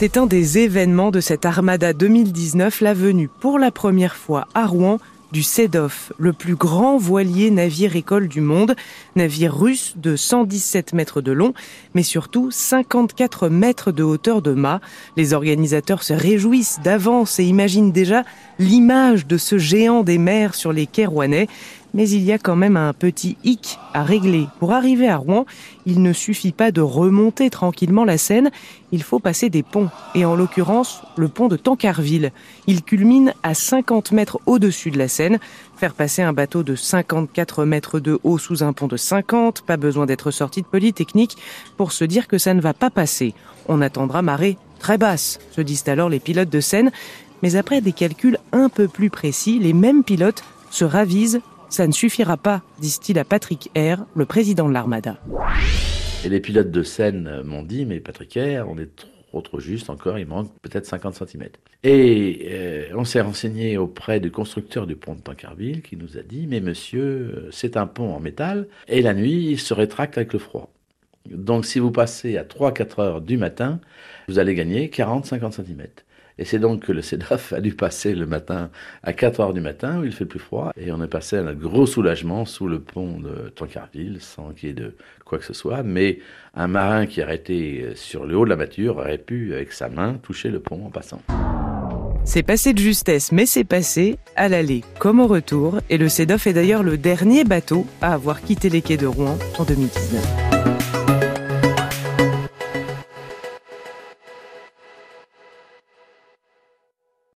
C'est un des événements de cette Armada 2019, la venue pour la première fois à Rouen du Sedov, le plus grand voilier navire-école du monde, navire russe de 117 mètres de long, mais surtout 54 mètres de hauteur de mât. Les organisateurs se réjouissent d'avance et imaginent déjà l'image de ce géant des mers sur les quais rouennais. Mais il y a quand même un petit hic à régler. Pour arriver à Rouen, il ne suffit pas de remonter tranquillement la Seine, il faut passer des ponts, et en l'occurrence le pont de Tancarville. Il culmine à 50 mètres au-dessus de la Seine. Faire passer un bateau de 54 mètres de haut sous un pont de 50, pas besoin d'être sorti de Polytechnique pour se dire que ça ne va pas passer. On attendra marée très basse, se disent alors les pilotes de Seine, mais après des calculs un peu plus précis, les mêmes pilotes se ravisent ça ne suffira pas, disent-ils à Patrick R, le président de l'Armada. Et les pilotes de Seine m'ont dit, mais Patrick R, on est trop trop juste encore, il manque peut-être 50 cm. Et euh, on s'est renseigné auprès du constructeur du pont de Tancarville qui nous a dit, mais monsieur, c'est un pont en métal, et la nuit, il se rétracte avec le froid. Donc si vous passez à 3-4 heures du matin, vous allez gagner 40-50 cm. Et c'est donc que le CEDAF a dû passer le matin à 4 heures du matin où il fait plus froid. Et on est passé à un gros soulagement sous le pont de Tancarville sans qu'il y ait de quoi que ce soit. Mais un marin qui été sur le haut de la mâture aurait pu, avec sa main, toucher le pont en passant. C'est passé de justesse, mais c'est passé à l'aller comme au retour. Et le CEDOF est d'ailleurs le dernier bateau à avoir quitté les quais de Rouen en 2019.